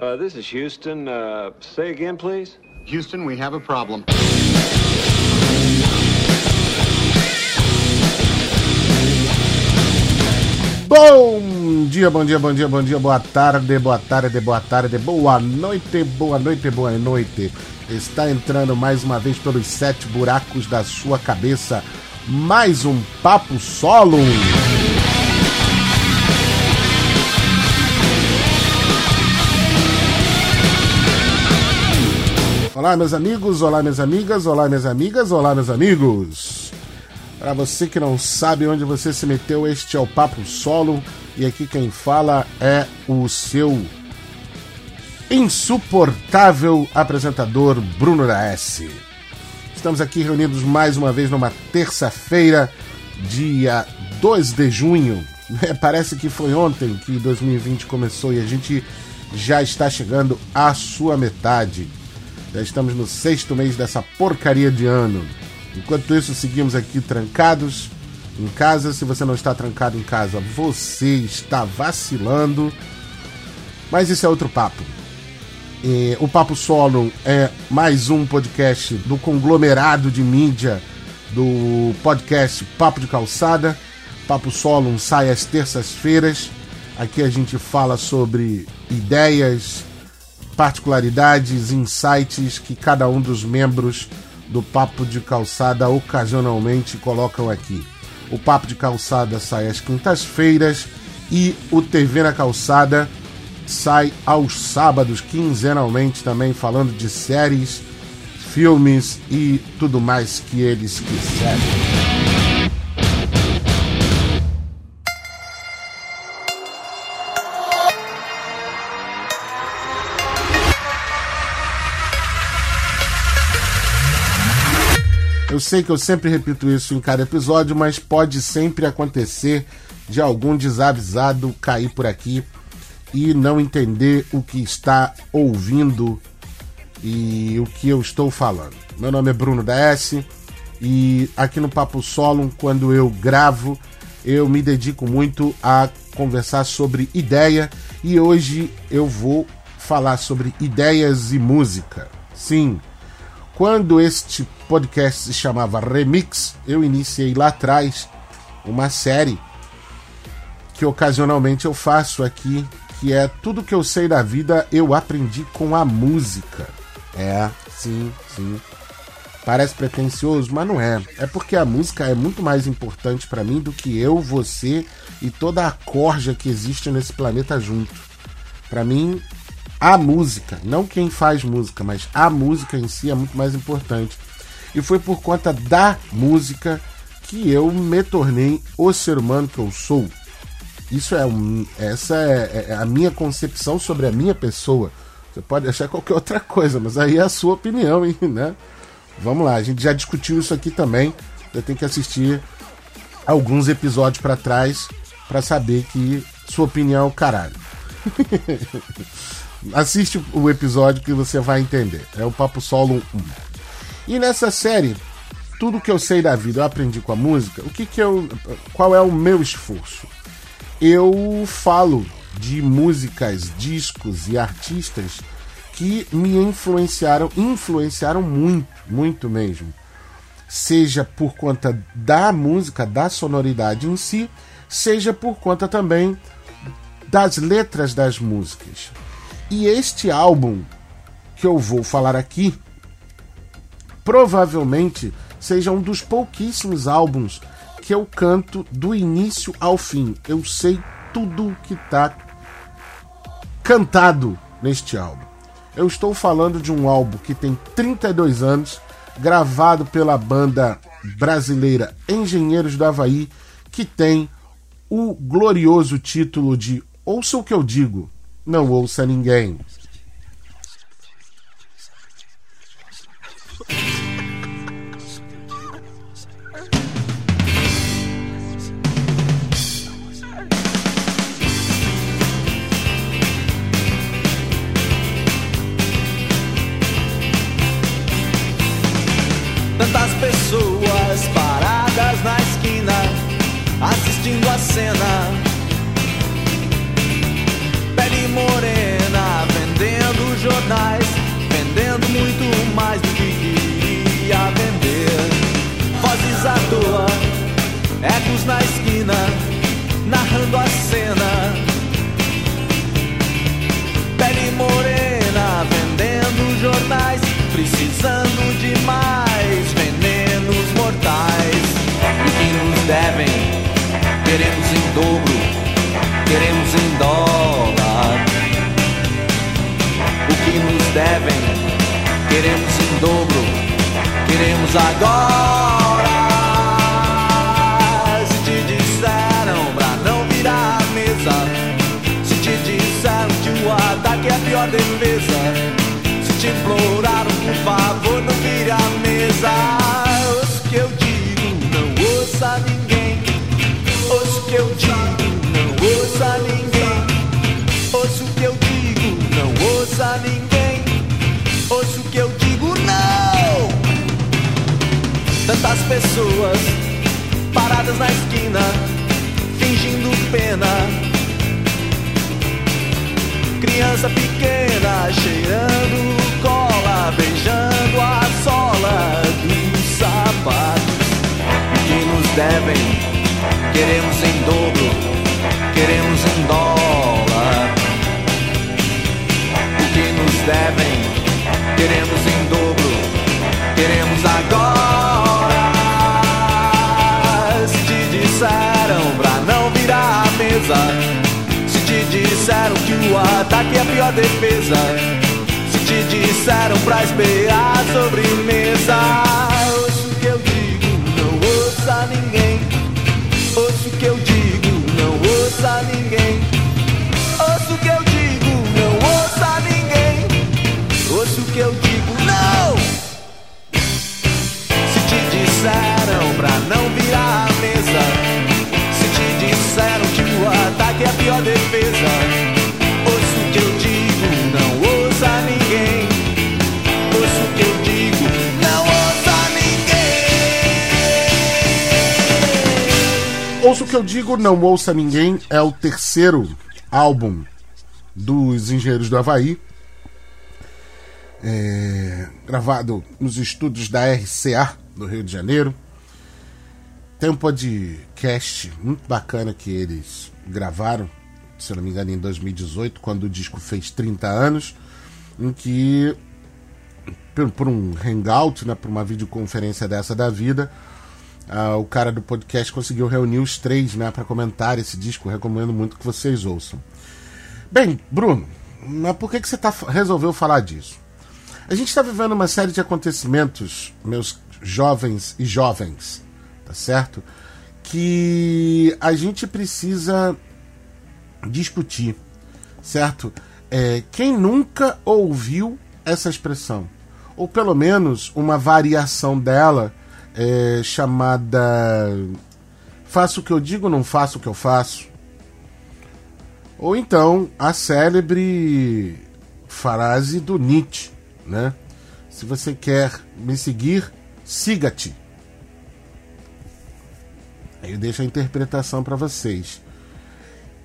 Uh, this is Houston. Uh, say again, please. Houston, we have a problem. Bom dia, bom dia, bom dia, bom dia, boa tarde, boa tarde, boa tarde, boa noite, boa noite, boa noite. Está entrando mais uma vez pelos sete buracos da sua cabeça mais um Papo Solo. Olá, meus amigos, olá, minhas amigas, olá, minhas amigas, olá, meus amigos. Para você que não sabe onde você se meteu, este é o Papo Solo e aqui quem fala é o seu insuportável apresentador Bruno da S. Estamos aqui reunidos mais uma vez numa terça-feira, dia 2 de junho. Parece que foi ontem que 2020 começou e a gente já está chegando à sua metade. Já estamos no sexto mês dessa porcaria de ano. Enquanto isso, seguimos aqui trancados em casa. Se você não está trancado em casa, você está vacilando. Mas isso é outro papo. E o Papo Solo é mais um podcast do conglomerado de mídia do podcast Papo de Calçada. Papo Solo sai às terças-feiras. Aqui a gente fala sobre ideias, particularidades, insights que cada um dos membros do Papo de Calçada ocasionalmente colocam aqui. O Papo de Calçada sai às quintas-feiras e o TV na Calçada sai aos sábados, quinzenalmente também, falando de séries, filmes e tudo mais que eles quiserem. Eu sei que eu sempre repito isso em cada episódio, mas pode sempre acontecer de algum desavisado cair por aqui e não entender o que está ouvindo e o que eu estou falando. Meu nome é Bruno da S e aqui no Papo Solo, quando eu gravo, eu me dedico muito a conversar sobre ideia e hoje eu vou falar sobre ideias e música. Sim, quando este podcast se chamava Remix, eu iniciei lá atrás uma série que ocasionalmente eu faço aqui, que é tudo que eu sei da vida eu aprendi com a música. É, sim, sim. Parece pretensioso, mas não é. É porque a música é muito mais importante para mim do que eu, você e toda a corja que existe nesse planeta junto. Para mim, a música, não quem faz música, mas a música em si é muito mais importante. E foi por conta da música que eu me tornei o ser humano que eu sou. Isso é um, essa é, é a minha concepção sobre a minha pessoa. Você pode achar qualquer outra coisa, mas aí é a sua opinião, hein, né? Vamos lá, a gente já discutiu isso aqui também. Eu tenho que assistir alguns episódios para trás para saber que sua opinião é o caralho. Assiste o episódio que você vai entender. É o Papo Solo 1. E nessa série, tudo que eu sei da vida eu aprendi com a música. O que que eu. Qual é o meu esforço? Eu falo de músicas, discos e artistas que me influenciaram, influenciaram muito, muito mesmo. Seja por conta da música, da sonoridade em si, seja por conta também das letras das músicas. E este álbum que eu vou falar aqui provavelmente seja um dos pouquíssimos álbuns que eu canto do início ao fim. Eu sei tudo que está cantado neste álbum. Eu estou falando de um álbum que tem 32 anos, gravado pela banda brasileira Engenheiros do Havaí, que tem o glorioso título de Ouça o que eu digo, não ouça ninguém. Agora. Se te disseram pra não virar a mesa, se te disseram que o ataque é a pior defesa, se te imploraram por favor não vire a mesa, ouça o que eu digo, não ouça ninguém. Ouça o que eu digo, não ouça ninguém. Tantas pessoas paradas na esquina, fingindo pena. Criança pequena cheirando cola, beijando a sola dos sapatos. Que nos devem, queremos em dobro, queremos em dólar. O que nos devem, queremos em dobro, queremos agora. Disseram pra não virar a mesa, se te disseram que o ataque é a pior defesa, se te disseram pra esperar a sobremesa, que eu digo, não ouça ninguém. É o terceiro álbum dos Engenheiros do Havaí. É, gravado nos estúdios da RCA, no Rio de Janeiro. Tem um podcast muito bacana que eles gravaram, se não me engano, em 2018, quando o disco fez 30 anos, em que, por, por um hangout, né, por uma videoconferência dessa da vida, ah, o cara do podcast conseguiu reunir os três né, para comentar esse disco. Recomendo muito que vocês ouçam. Bem, Bruno, mas por que, que você tá, resolveu falar disso? A gente está vivendo uma série de acontecimentos, meus jovens e jovens, tá certo? Que a gente precisa discutir, certo? É, quem nunca ouviu essa expressão? Ou pelo menos uma variação dela é, chamada Faço o que eu digo, não faço o que eu faço. Ou então a célebre frase do Nietzsche, né? Se você quer me seguir, siga-te. Aí eu deixo a interpretação para vocês.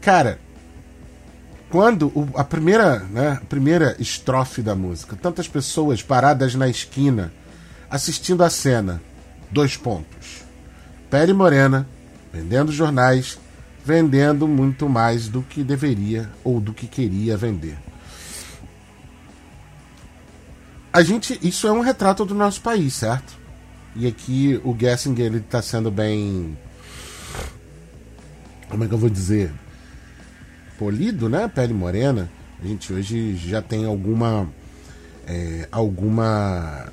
Cara, quando o, a primeira, né, a primeira estrofe da música, tantas pessoas paradas na esquina assistindo a cena, dois pontos. Pele morena, vendendo jornais, vendendo muito mais do que deveria ou do que queria vender. A gente, isso é um retrato do nosso país, certo? E aqui o Gessinger ele está sendo bem, como é que eu vou dizer, polido, né? Pele morena. A gente hoje já tem alguma é, alguma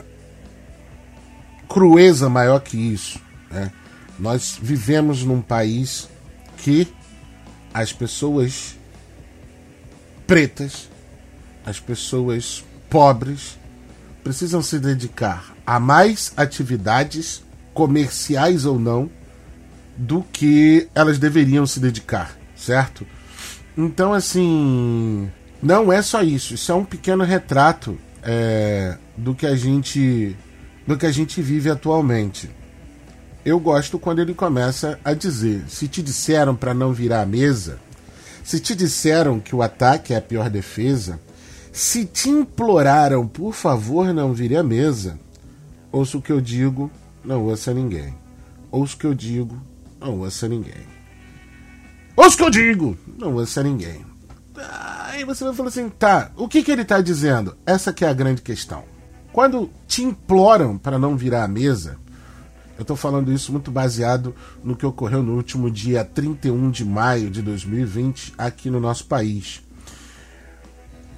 crueza maior que isso, né? Nós vivemos num país que as pessoas pretas, as pessoas pobres, precisam se dedicar a mais atividades, comerciais ou não, do que elas deveriam se dedicar, certo? Então, assim, não é só isso. Isso é um pequeno retrato é, do que a gente do que a gente vive atualmente. Eu gosto quando ele começa a dizer: se te disseram para não virar a mesa, se te disseram que o ataque é a pior defesa, se te imploraram, por favor, não vire a mesa, ouça o que eu digo, não ouça ninguém. Ouça o que eu digo, Não ouça ninguém. Ouça o que eu digo! Não ouça ninguém. Aí você vai falar assim, tá, o que, que ele está dizendo? Essa que é a grande questão. Quando te imploram para não virar a mesa, eu estou falando isso muito baseado no que ocorreu no último dia 31 de maio de 2020 aqui no nosso país.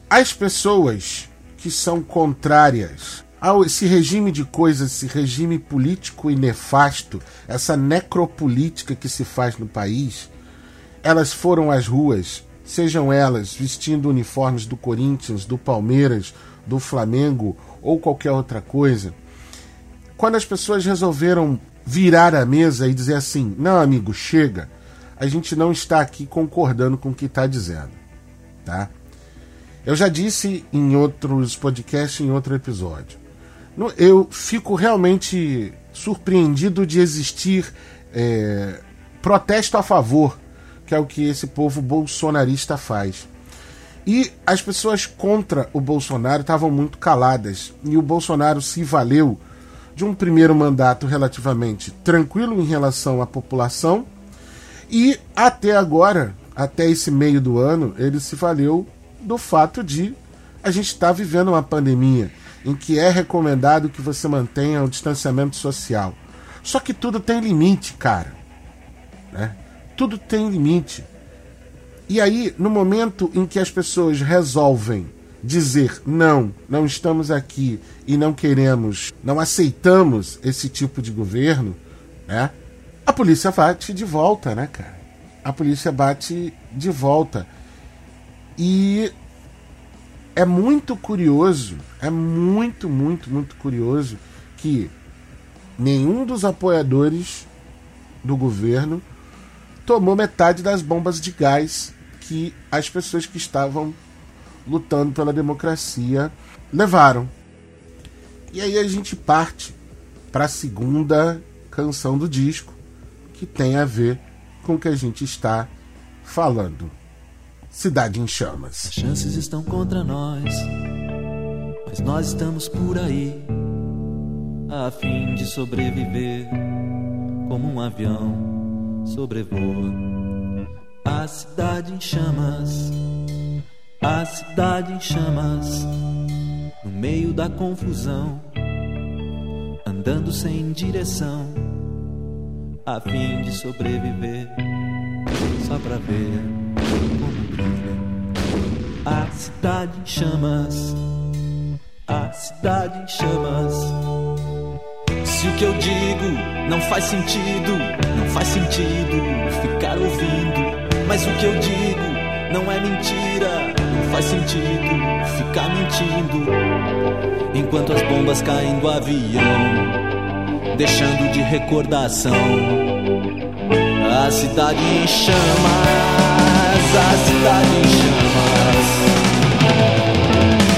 As pessoas que são contrárias ao esse regime de coisas, esse regime político e nefasto, essa necropolítica que se faz no país, elas foram às ruas, sejam elas vestindo uniformes do Corinthians, do Palmeiras, do Flamengo ou qualquer outra coisa. Quando as pessoas resolveram virar a mesa e dizer assim: não, amigo, chega, a gente não está aqui concordando com o que está dizendo, tá? Eu já disse em outros podcasts, em outro episódio. Eu fico realmente surpreendido de existir é, protesto a favor, que é o que esse povo bolsonarista faz. E as pessoas contra o Bolsonaro estavam muito caladas. E o Bolsonaro se valeu de um primeiro mandato relativamente tranquilo em relação à população. E até agora, até esse meio do ano, ele se valeu do fato de a gente estar tá vivendo uma pandemia em que é recomendado que você mantenha o distanciamento social. Só que tudo tem limite, cara. Né? Tudo tem limite. E aí, no momento em que as pessoas resolvem dizer não, não estamos aqui e não queremos, não aceitamos esse tipo de governo, né? A polícia bate de volta, né, cara? A polícia bate de volta. E é muito curioso, é muito, muito, muito curioso que nenhum dos apoiadores do governo tomou metade das bombas de gás que as pessoas que estavam lutando pela democracia levaram. E aí a gente parte para a segunda canção do disco, que tem a ver com o que a gente está falando. Cidade em Chamas. As chances estão contra nós, mas nós estamos por aí, a fim de sobreviver, como um avião sobrevoa a cidade em chamas. A cidade em chamas, no meio da confusão, andando sem direção, a fim de sobreviver, só pra ver como brilha. A cidade em chamas, a cidade em chamas. Se o que eu digo não faz sentido, não faz sentido ficar ouvindo, mas o que eu digo não é mentira, não faz sentido ficar mentindo. Enquanto as bombas caem do avião, deixando de recordação. A cidade em chamas, a cidade em chamas.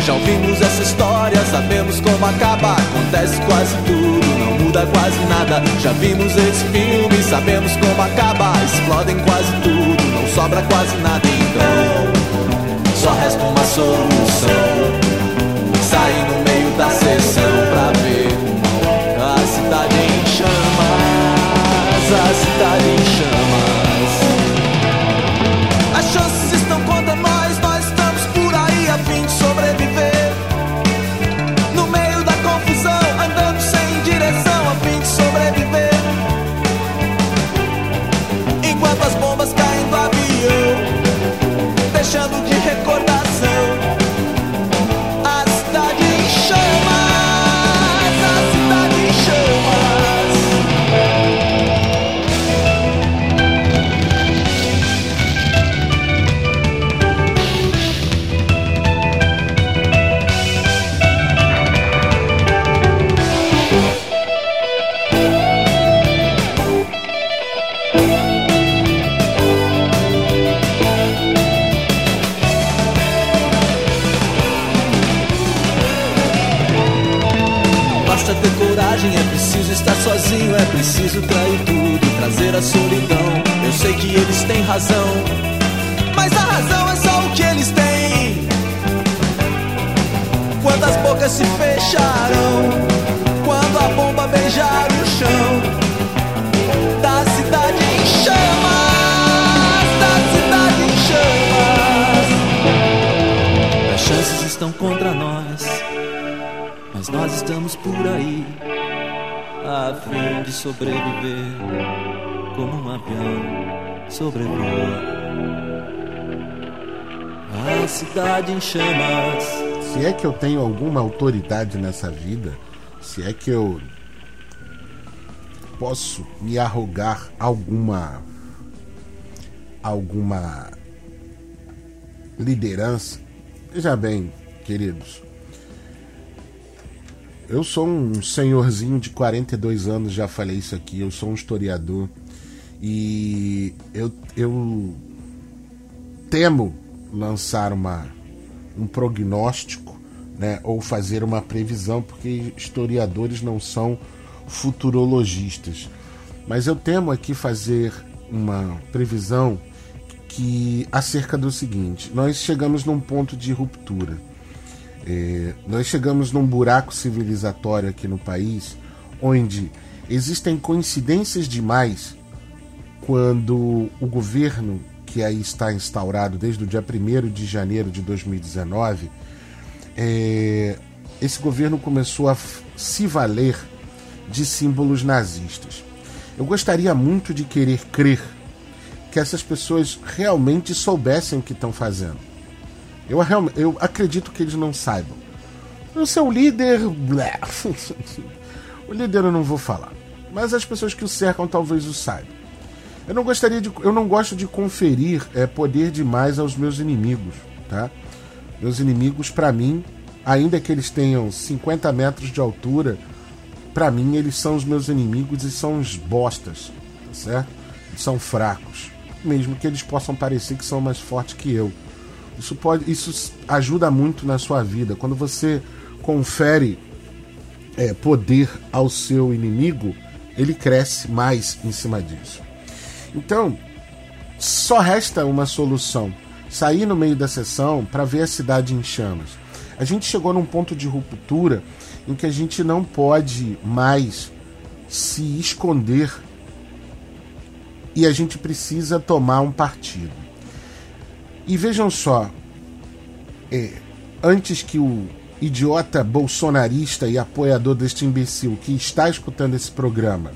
Já ouvimos essa história, sabemos como acaba. Acontece quase tudo, muda quase nada. Já vimos esse filme, sabemos como acaba. Explodem quase tudo, não sobra quase nada. Então, só resta uma solução. Como um avião sobrevoa a cidade em chamas. Se é que eu tenho alguma autoridade nessa vida, se é que eu posso me arrogar alguma alguma liderança. Veja bem, queridos, eu sou um senhorzinho de 42 anos, já falei isso aqui, eu sou um historiador e eu, eu temo lançar uma, um prognóstico né, ou fazer uma previsão, porque historiadores não são futurologistas. Mas eu temo aqui fazer uma previsão que acerca do seguinte: nós chegamos num ponto de ruptura. É, nós chegamos num buraco civilizatório aqui no país, onde existem coincidências demais quando o governo que aí está instaurado desde o dia 1 de janeiro de 2019, é, esse governo começou a se valer de símbolos nazistas. Eu gostaria muito de querer crer que essas pessoas realmente soubessem o que estão fazendo. Eu, eu acredito que eles não saibam. O seu líder. o líder eu não vou falar. Mas as pessoas que o cercam talvez o saibam. Eu não gostaria de. Eu não gosto de conferir é, poder demais aos meus inimigos. Tá? Meus inimigos, para mim, ainda que eles tenham 50 metros de altura, para mim eles são os meus inimigos e são os bostas, tá certo? são fracos, mesmo que eles possam parecer que são mais fortes que eu. Isso pode, isso ajuda muito na sua vida. Quando você confere é, poder ao seu inimigo, ele cresce mais em cima disso. Então, só resta uma solução: sair no meio da sessão para ver a cidade em chamas. A gente chegou num ponto de ruptura em que a gente não pode mais se esconder e a gente precisa tomar um partido. E vejam só, é, antes que o idiota bolsonarista e apoiador deste imbecil que está escutando esse programa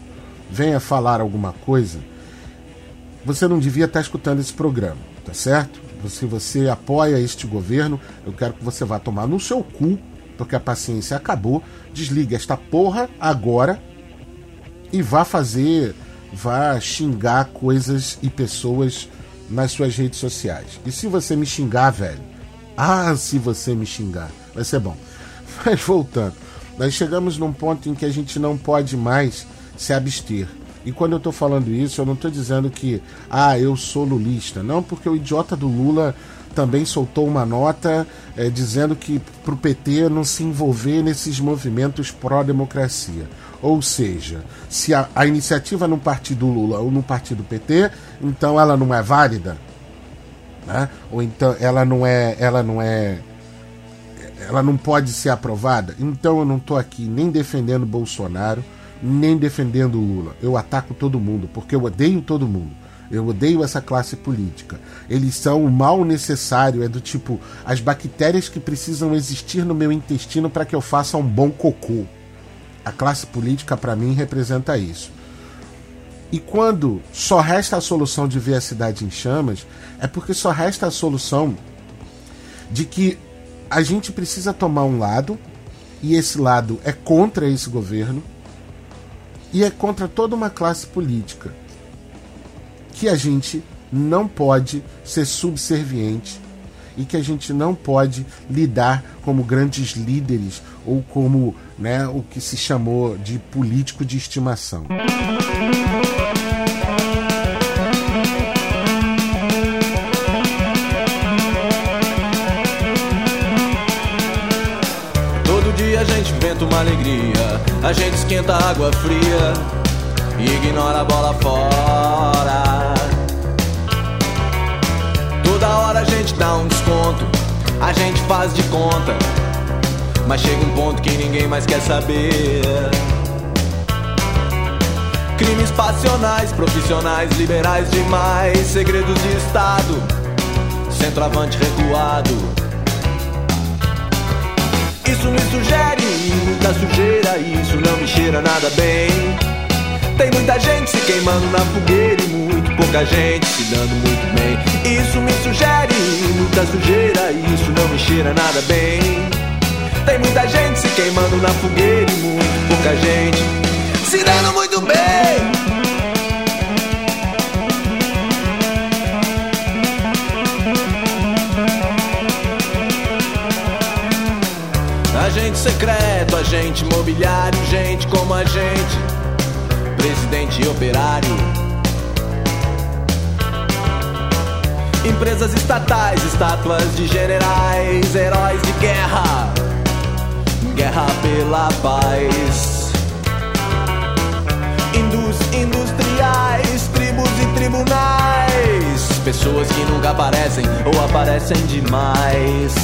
venha falar alguma coisa, você não devia estar escutando esse programa, tá certo? Se você apoia este governo, eu quero que você vá tomar no seu cu, porque a paciência acabou. Desligue esta porra agora e vá fazer, vá xingar coisas e pessoas nas suas redes sociais. E se você me xingar, velho, ah, se você me xingar, vai ser bom. Mas voltando, nós chegamos num ponto em que a gente não pode mais se abster. E quando eu estou falando isso, eu não estou dizendo que, ah, eu sou lulista. Não, porque o idiota do Lula também soltou uma nota é, dizendo que para o PT não se envolver nesses movimentos pró-democracia. Ou seja, se a, a iniciativa no partido Lula ou no partido PT, então ela não é válida, né? Ou então ela não é, ela não é, ela não pode ser aprovada. Então eu não estou aqui nem defendendo Bolsonaro nem defendendo Lula. Eu ataco todo mundo, porque eu odeio todo mundo. Eu odeio essa classe política. Eles são o mal necessário, é do tipo as bactérias que precisam existir no meu intestino para que eu faça um bom cocô. A classe política, para mim, representa isso. E quando só resta a solução de ver a cidade em chamas, é porque só resta a solução de que a gente precisa tomar um lado, e esse lado é contra esse governo, e é contra toda uma classe política que a gente não pode ser subserviente e que a gente não pode lidar como grandes líderes ou como né, o que se chamou de político de estimação. uma alegria. A gente esquenta água fria e ignora a bola fora. Toda hora a gente dá um desconto, a gente faz de conta. Mas chega um ponto que ninguém mais quer saber. Crimes passionais, profissionais, liberais demais, segredos de Estado, centroavante recuado sugere muita sujeira, isso não me cheira nada bem. Tem muita gente se queimando na fogueira e pouca gente se dando muito bem. Isso me sugere muita sujeira, isso não me cheira nada bem. Tem muita gente se queimando na fogueira e muito pouca gente se dando muito bem. Agente secreto, agente imobiliário, gente como a gente, presidente e operário. Empresas estatais, estátuas de generais, heróis de guerra, guerra pela paz. Indus, industriais, tribos e tribunais, pessoas que nunca aparecem ou aparecem demais.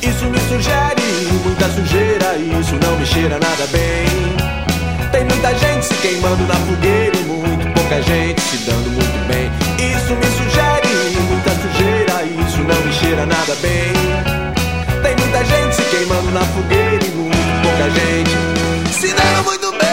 Isso me sugere muita sujeira, isso não me cheira nada bem. Tem muita gente se queimando na fogueira e muito pouca gente se dando muito bem. Isso me sugere muita sujeira, isso não me cheira nada bem. Tem muita gente se queimando na fogueira e muito pouca gente se dando muito bem.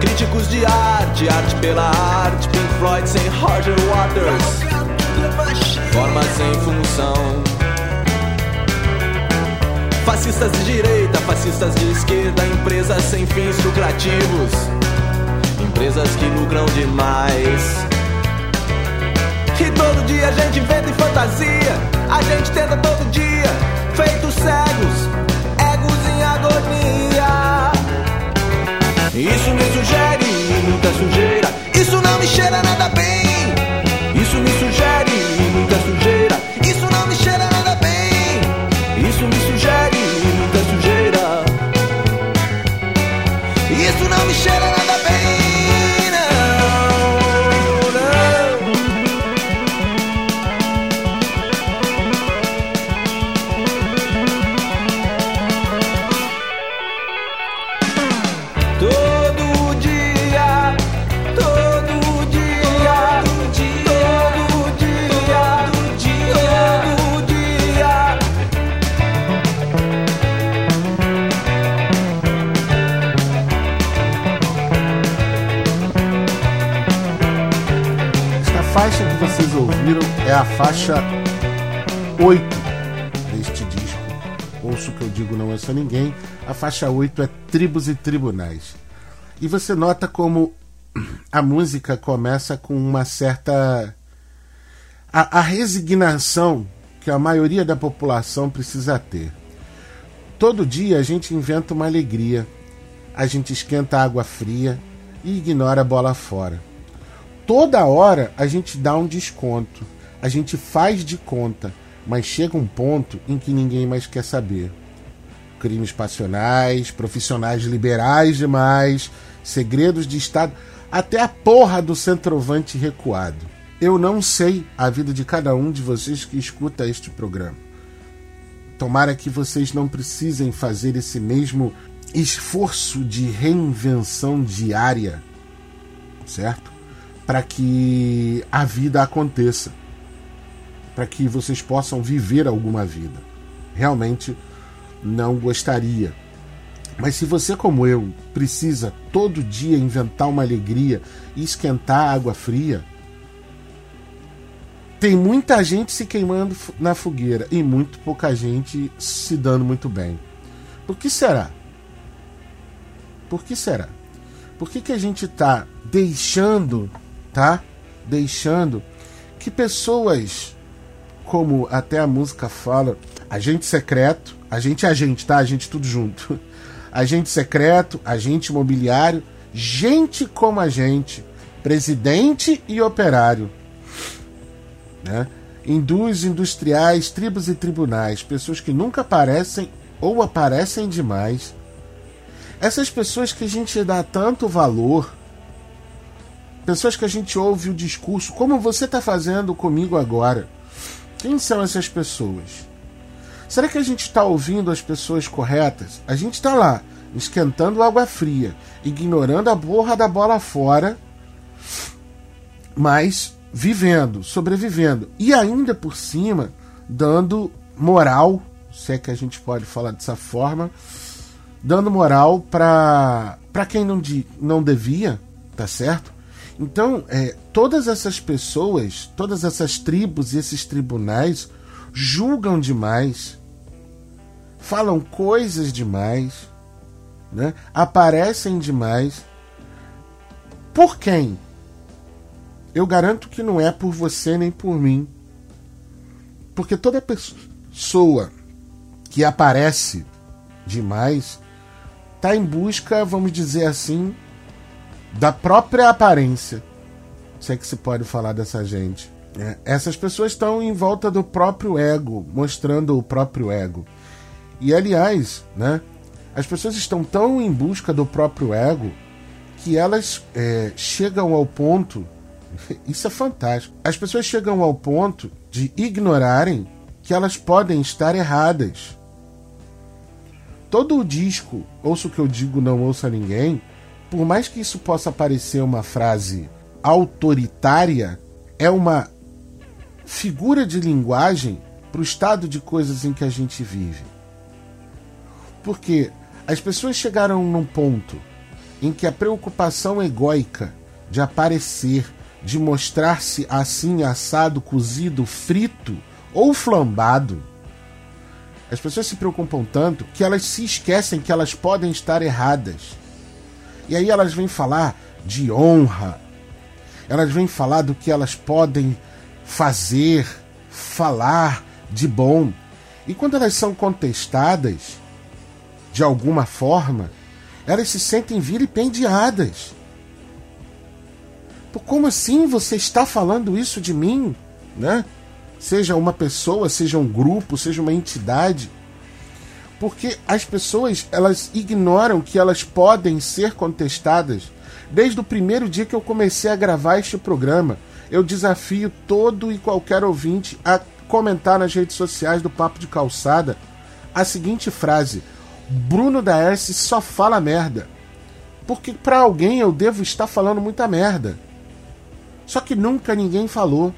Críticos de arte, arte pela arte, Pink Floyd sem Roger Waters, forma sem função. Fascistas de direita, fascistas de esquerda, empresas sem fins lucrativos, empresas que lucram demais. E todo dia a gente inventa em fantasia, a gente tenta todo dia, feitos cegos, egos em agonia. Isso me sugere muita sujeira, isso não me cheira nada bem. Isso me sugere muita sujeira, faixa 8 é Tribos e Tribunais. E você nota como a música começa com uma certa. A, a resignação que a maioria da população precisa ter. Todo dia a gente inventa uma alegria, a gente esquenta água fria e ignora a bola fora toda hora a gente dá um desconto, a gente faz de conta, mas chega um ponto em que ninguém mais quer saber. Crimes passionais, profissionais liberais demais, segredos de Estado, até a porra do centroavante recuado. Eu não sei a vida de cada um de vocês que escuta este programa. Tomara que vocês não precisem fazer esse mesmo esforço de reinvenção diária, certo? para que a vida aconteça, para que vocês possam viver alguma vida. Realmente não gostaria. Mas se você, como eu, precisa todo dia inventar uma alegria e esquentar água fria, tem muita gente se queimando na fogueira e muito pouca gente se dando muito bem. Por que será? Por que será? Por que, que a gente está deixando tá deixando que pessoas, como até a música fala, agente secreto, agente é agente, tá? Agente tudo junto. Agente secreto, agente imobiliário, gente como a gente, presidente e operário, né? Indus, industriais, tribos e tribunais, pessoas que nunca aparecem ou aparecem demais. Essas pessoas que a gente dá tanto valor, pessoas que a gente ouve o discurso, como você está fazendo comigo agora. Quem são essas pessoas? Será que a gente está ouvindo as pessoas corretas? A gente está lá, esquentando água fria, ignorando a borra da bola fora mas vivendo, sobrevivendo e ainda por cima dando moral, se é que a gente pode falar dessa forma, dando moral para quem não, de, não devia, tá certo? Então, é, todas essas pessoas, todas essas tribos e esses tribunais julgam demais, falam coisas demais, né? aparecem demais. Por quem? Eu garanto que não é por você nem por mim. Porque toda pessoa que aparece demais está em busca, vamos dizer assim, da própria aparência. Se é que se pode falar dessa gente. É, essas pessoas estão em volta do próprio ego, mostrando o próprio ego. E aliás, né, as pessoas estão tão em busca do próprio ego que elas é, chegam ao ponto Isso é fantástico. As pessoas chegam ao ponto de ignorarem que elas podem estar erradas. Todo o disco, ouço o que eu digo, não ouça ninguém, por mais que isso possa parecer uma frase autoritária, é uma figura de linguagem para o estado de coisas em que a gente vive. Porque as pessoas chegaram num ponto em que a preocupação egóica de aparecer, de mostrar-se assim assado, cozido, frito ou flambado. As pessoas se preocupam tanto que elas se esquecem que elas podem estar erradas. E aí elas vêm falar de honra, elas vêm falar do que elas podem fazer, falar de bom. E quando elas são contestadas, de alguma forma, elas se sentem vilipendiadas. Como assim você está falando isso de mim? Né? Seja uma pessoa, seja um grupo, seja uma entidade. Porque as pessoas elas ignoram que elas podem ser contestadas. Desde o primeiro dia que eu comecei a gravar este programa, eu desafio todo e qualquer ouvinte a comentar nas redes sociais do Papo de Calçada a seguinte frase: Bruno da S só fala merda. Porque para alguém eu devo estar falando muita merda. Só que nunca ninguém falou.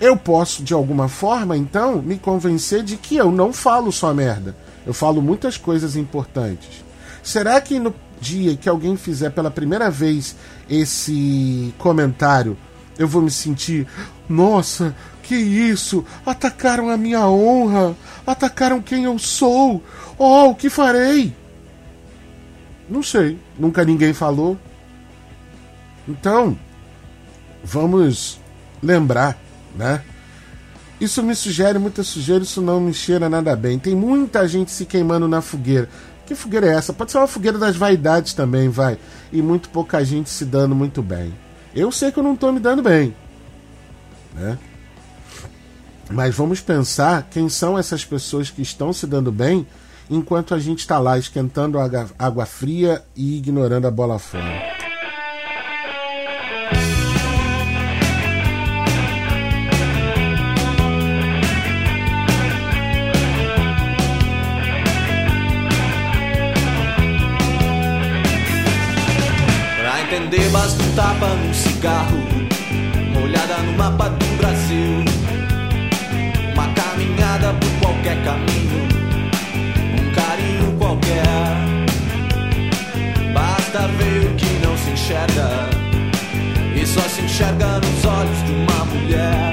Eu posso, de alguma forma, então, me convencer de que eu não falo só merda. Eu falo muitas coisas importantes. Será que no dia que alguém fizer pela primeira vez esse comentário, eu vou me sentir, nossa, que isso? Atacaram a minha honra, atacaram quem eu sou. Oh, o que farei? Não sei, nunca ninguém falou. Então, vamos lembrar, né? Isso me sugere muita sujeira, isso não me cheira nada bem. Tem muita gente se queimando na fogueira. Que fogueira é essa? Pode ser uma fogueira das vaidades também, vai. E muito pouca gente se dando muito bem. Eu sei que eu não estou me dando bem, né? Mas vamos pensar quem são essas pessoas que estão se dando bem enquanto a gente está lá esquentando água fria e ignorando a bola fora. Um tapa num cigarro, uma olhada no mapa do Brasil, uma caminhada por qualquer caminho, um carinho qualquer. Basta ver o que não se enxerga, e só se enxerga nos olhos de uma mulher.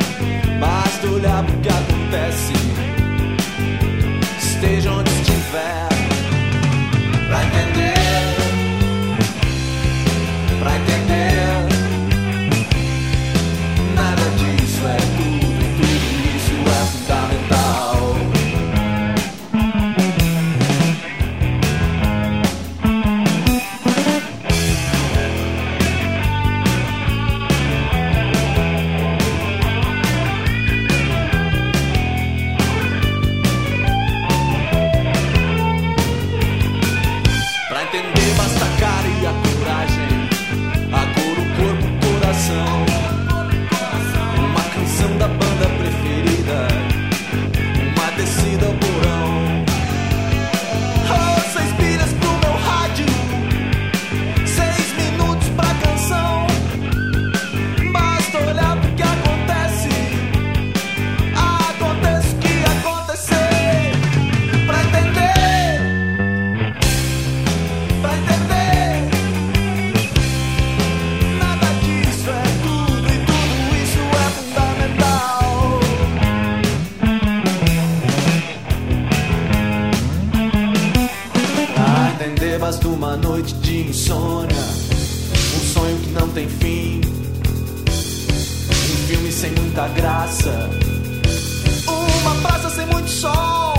hora. Um sonho que não tem fim. Um filme sem muita graça. Uma praça sem muito sol.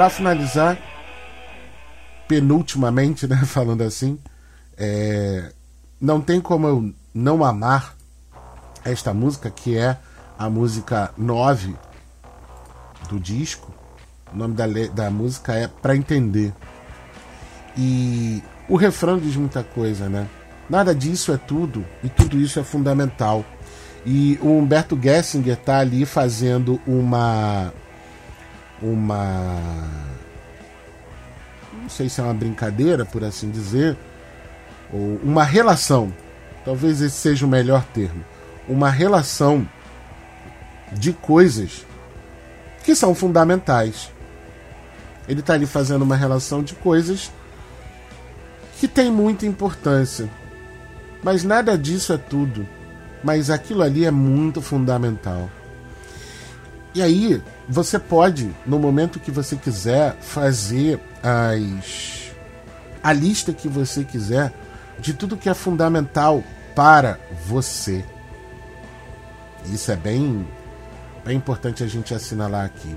Pra finalizar, penultimamente, né, falando assim, é, não tem como eu não amar esta música, que é a música 9 do disco. O nome da, da música é Pra Entender. E o refrão diz muita coisa, né? Nada disso é tudo, e tudo isso é fundamental. E o Humberto Gessinger tá ali fazendo uma uma. Não sei se é uma brincadeira, por assim dizer, ou uma relação. Talvez esse seja o melhor termo. Uma relação de coisas que são fundamentais. Ele está ali fazendo uma relação de coisas que tem muita importância. Mas nada disso é tudo. Mas aquilo ali é muito fundamental. E aí, você pode, no momento que você quiser, fazer as a lista que você quiser de tudo que é fundamental para você. Isso é bem, bem importante a gente assinalar aqui.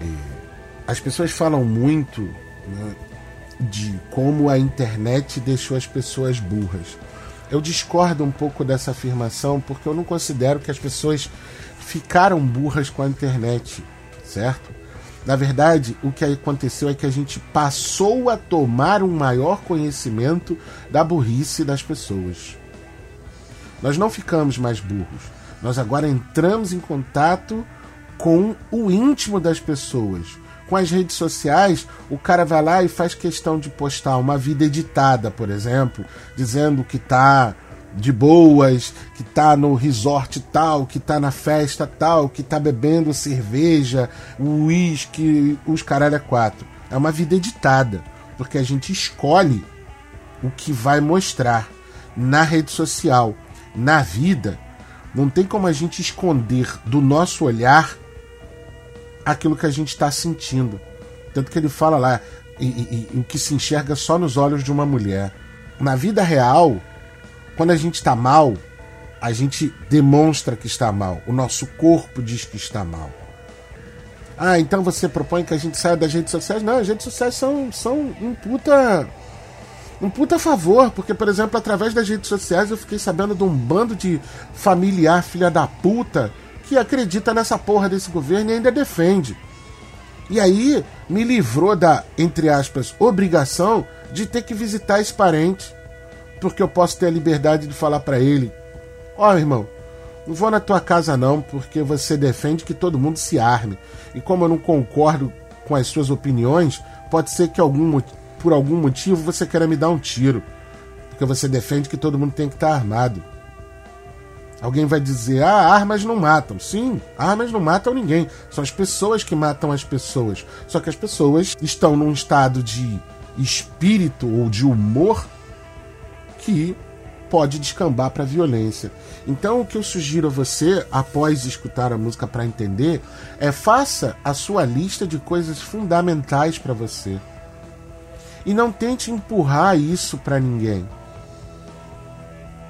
É, as pessoas falam muito né, de como a internet deixou as pessoas burras. Eu discordo um pouco dessa afirmação porque eu não considero que as pessoas ficaram burras com a internet, certo? Na verdade, o que aconteceu é que a gente passou a tomar um maior conhecimento da burrice das pessoas. Nós não ficamos mais burros. Nós agora entramos em contato com o íntimo das pessoas. Com as redes sociais, o cara vai lá e faz questão de postar uma vida editada, por exemplo, dizendo que tá de boas, que tá no resort tal, que tá na festa tal, que tá bebendo cerveja, uísque, os caralho é quatro. É uma vida editada, porque a gente escolhe o que vai mostrar na rede social, na vida. Não tem como a gente esconder do nosso olhar aquilo que a gente está sentindo. Tanto que ele fala lá, e, e- e o que se enxerga só nos olhos de uma mulher. Na vida real, quando a gente está mal, a gente demonstra que está mal. O nosso corpo diz que está mal. Ah, então você propõe que a gente saia das redes sociais? Não, as redes sociais são, são um puta. Um puta favor, porque, por exemplo, através das redes sociais eu fiquei sabendo de um bando de familiar filha da puta que acredita nessa porra desse governo e ainda defende. E aí me livrou da, entre aspas, obrigação de ter que visitar esse parente, porque eu posso ter a liberdade de falar pra ele: Ó, irmão, não vou na tua casa não, porque você defende que todo mundo se arme. E como eu não concordo com as suas opiniões, pode ser que algum, por algum motivo você queira me dar um tiro, porque você defende que todo mundo tem que estar armado. Alguém vai dizer: ah, armas não matam. Sim, armas não matam ninguém. São as pessoas que matam as pessoas. Só que as pessoas estão num estado de espírito ou de humor que pode descambar para violência. Então, o que eu sugiro a você, após escutar a música para entender, é faça a sua lista de coisas fundamentais para você. E não tente empurrar isso para ninguém.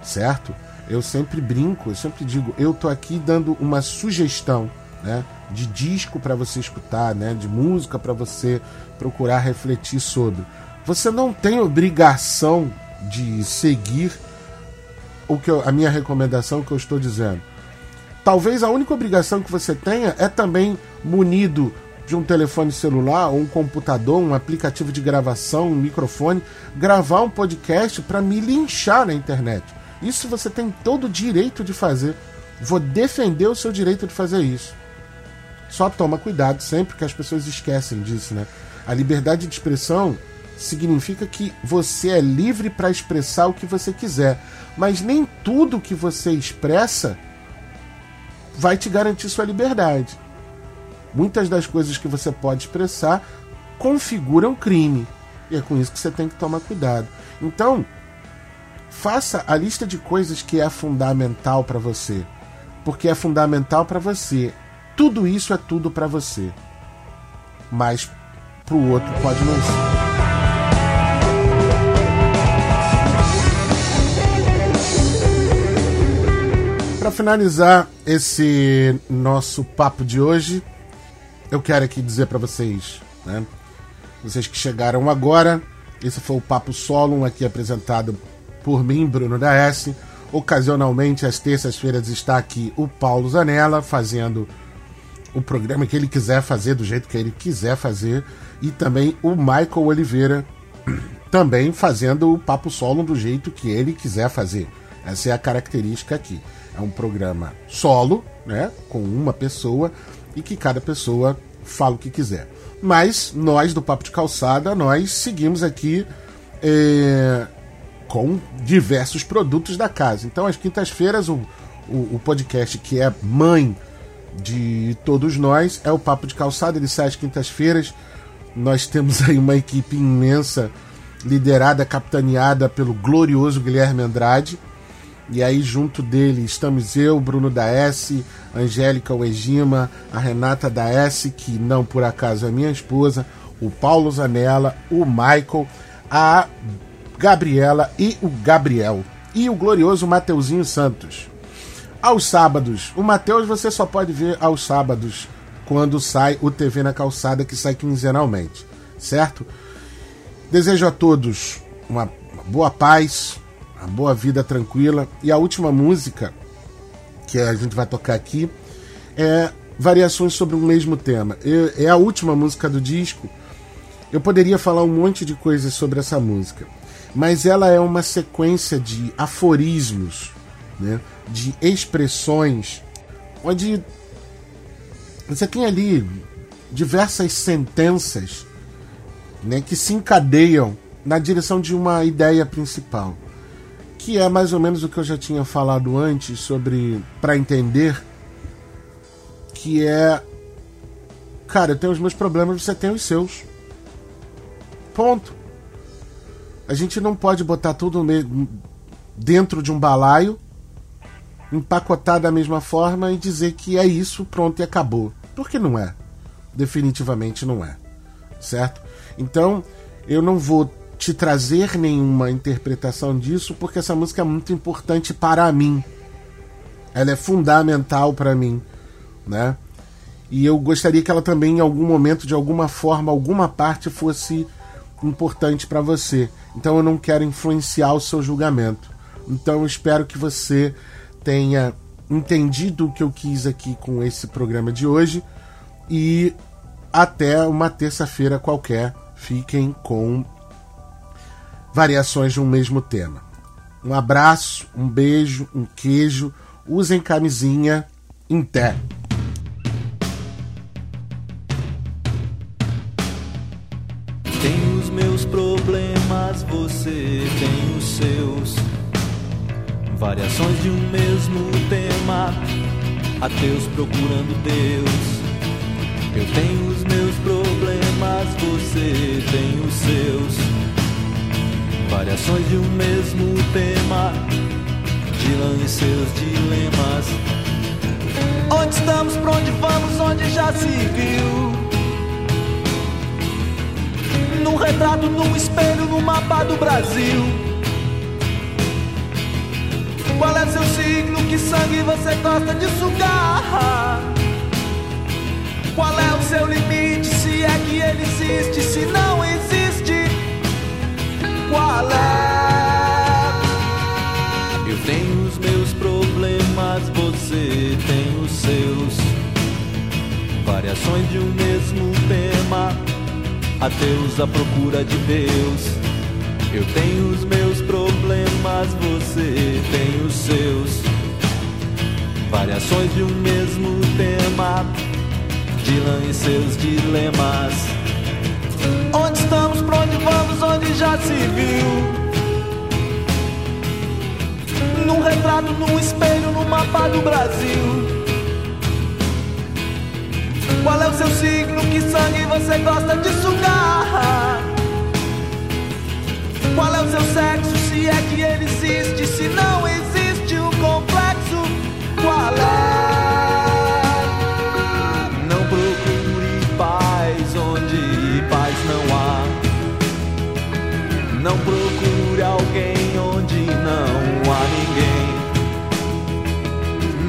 Certo? Eu sempre brinco, eu sempre digo, eu tô aqui dando uma sugestão, né, de disco para você escutar, né, de música para você procurar refletir sobre. Você não tem obrigação de seguir o que eu- a minha recomendação que eu estou dizendo. Talvez a única obrigação que você tenha é também munido de um telefone celular, ou um computador, um aplicativo de gravação, um microfone, gravar um podcast para me linchar na internet. Isso você tem todo o direito de fazer. Vou defender o seu direito de fazer isso. Só toma cuidado sempre que as pessoas esquecem disso, né? A liberdade de expressão significa que você é livre para expressar o que você quiser, mas nem tudo que você expressa vai te garantir sua liberdade. Muitas das coisas que você pode expressar configuram crime. E é com isso que você tem que tomar cuidado. Então, faça a lista de coisas que é fundamental para você. Porque é fundamental para você. Tudo isso é tudo para você. Mas para o outro pode não ser. Para finalizar esse nosso papo de hoje, eu quero aqui dizer para vocês, né? Vocês que chegaram agora, esse foi o Papo Solo, aqui apresentado por mim, Bruno da S. Ocasionalmente, às terças-feiras, está aqui o Paulo Zanella fazendo o programa que ele quiser fazer, do jeito que ele quiser fazer. E também o Michael Oliveira, também fazendo o Papo Solo do jeito que ele quiser fazer. Essa é a característica aqui. É um programa solo, né, com uma pessoa e que cada pessoa fala o que quiser. Mas nós do Papo de Calçada, nós seguimos aqui é, com diversos produtos da casa. Então, às quintas-feiras, o, o, o, podcast que é mãe de todos nós é o Papo de Calçada. Ele sai às quintas-feiras. Nós temos aí uma equipe imensa, liderada, capitaneada pelo glorioso Guilherme Andrade e aí, junto dele, estamos eu, Bruno da S, Angélica Uegima, a Renata da S, que não por acaso é minha esposa, o Paulo Zanella, o Michael, a Gabriela e o Gabriel. E o glorioso Mateuzinho Santos. Aos sábados, o Mateus você só pode ver aos sábados, quando sai o TV na Calçada, que sai quinzenalmente, certo? Desejo a todos uma boa paz, a boa vida tranquila. E a última música que a gente vai tocar aqui é variações sobre o mesmo tema. É a última música do disco. Eu poderia falar um monte de coisas sobre essa música, mas ela é uma sequência de aforismos, né, de expressões, onde você tem ali diversas sentenças né, que se encadeiam na direção de uma ideia principal que é mais ou menos o que eu já tinha falado antes sobre para entender que é cara, eu tenho os meus problemas, você tem os seus. Ponto. A gente não pode botar tudo dentro de um balaio, empacotar da mesma forma e dizer que é isso, pronto e acabou. Porque não é. Definitivamente não é. Certo? Então, eu não vou te trazer nenhuma interpretação disso, porque essa música é muito importante para mim. Ela é fundamental para mim, né? E eu gostaria que ela também, em algum momento, de alguma forma, alguma parte fosse importante para você. Então eu não quero influenciar o seu julgamento. Então eu espero que você tenha entendido o que eu quis aqui com esse programa de hoje e até uma terça-feira qualquer. Fiquem com variações de um mesmo tema. Um abraço, um beijo, um queijo. Usem camisinha em té. Tem os meus problemas, você tem os seus. Variações de um mesmo tema, ateus procurando Deus. Eu tenho os meus problemas, você tem os seus. Variações de um mesmo tema, Dylan e seus dilemas. Onde estamos, pra onde vamos, onde já se viu? Num retrato, num espelho, no mapa do Brasil. Qual é seu signo? Que sangue você gosta de sugar? Qual é o seu limite? Se é que ele existe, se não existe qual é? Eu tenho os meus problemas, você tem os seus. Variações de um mesmo tema, ateus à procura de Deus. Eu tenho os meus problemas, você tem os seus. Variações de um mesmo tema, Dylan e seus dilemas. Onde estamos, pra onde vamos, onde civil. Num retrato, num espelho, no mapa do Brasil. Qual é o seu signo? Que sangue você gosta de sugar? Qual é o seu sexo? Se é que ele existe, se não existe o complexo, qual é? Não procure alguém onde não há ninguém.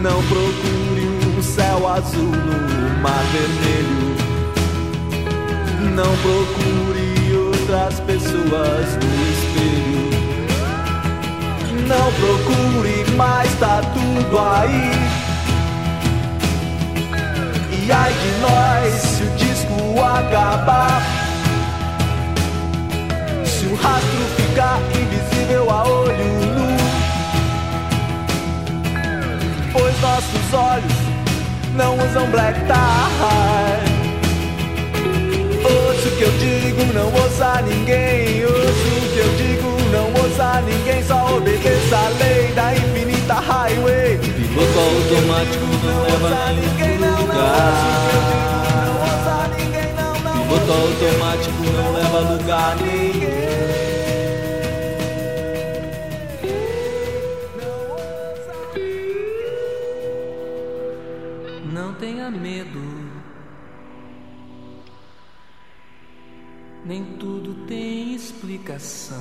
Não procure um céu azul no mar vermelho. Não procure outras pessoas no espelho. Não procure, mas tá tudo aí. E ai de nós se o disco acabar. O rastro ficar invisível a olho nu. Pois nossos olhos não usam black tie. Ouço o que eu digo, não ouça ninguém. Ouço o que eu digo, não ouça ninguém. Só obedeça a lei da infinita highway. Piloto automático não leva ninguém, não, lugar. ouça ninguém, não. Piloto automático não leva lugar nenhum. Explicação.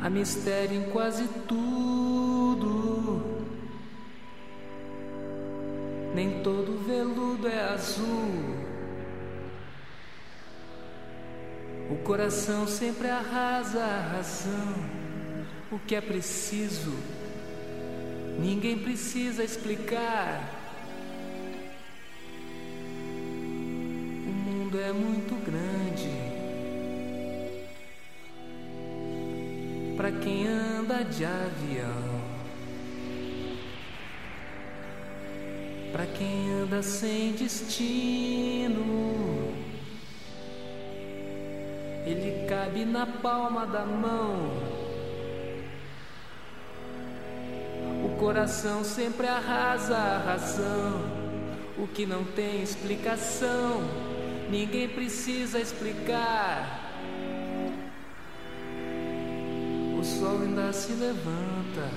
Há mistério em quase tudo. Nem todo veludo é azul. O coração sempre arrasa a razão. O que é preciso, ninguém precisa explicar. Mundo é muito grande. Para quem anda de avião. Para quem anda sem destino, ele cabe na palma da mão. O coração sempre arrasa a razão. O que não tem explicação, ninguém precisa explicar. O sol ainda se levanta.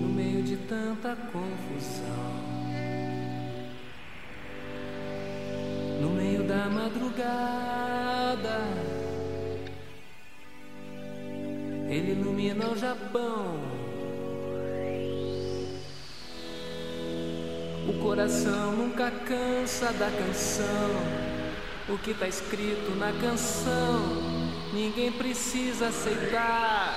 No meio de tanta confusão. No meio da madrugada. Ele ilumina o Japão. Coração nunca cansa da canção. O que tá escrito na canção, ninguém precisa aceitar.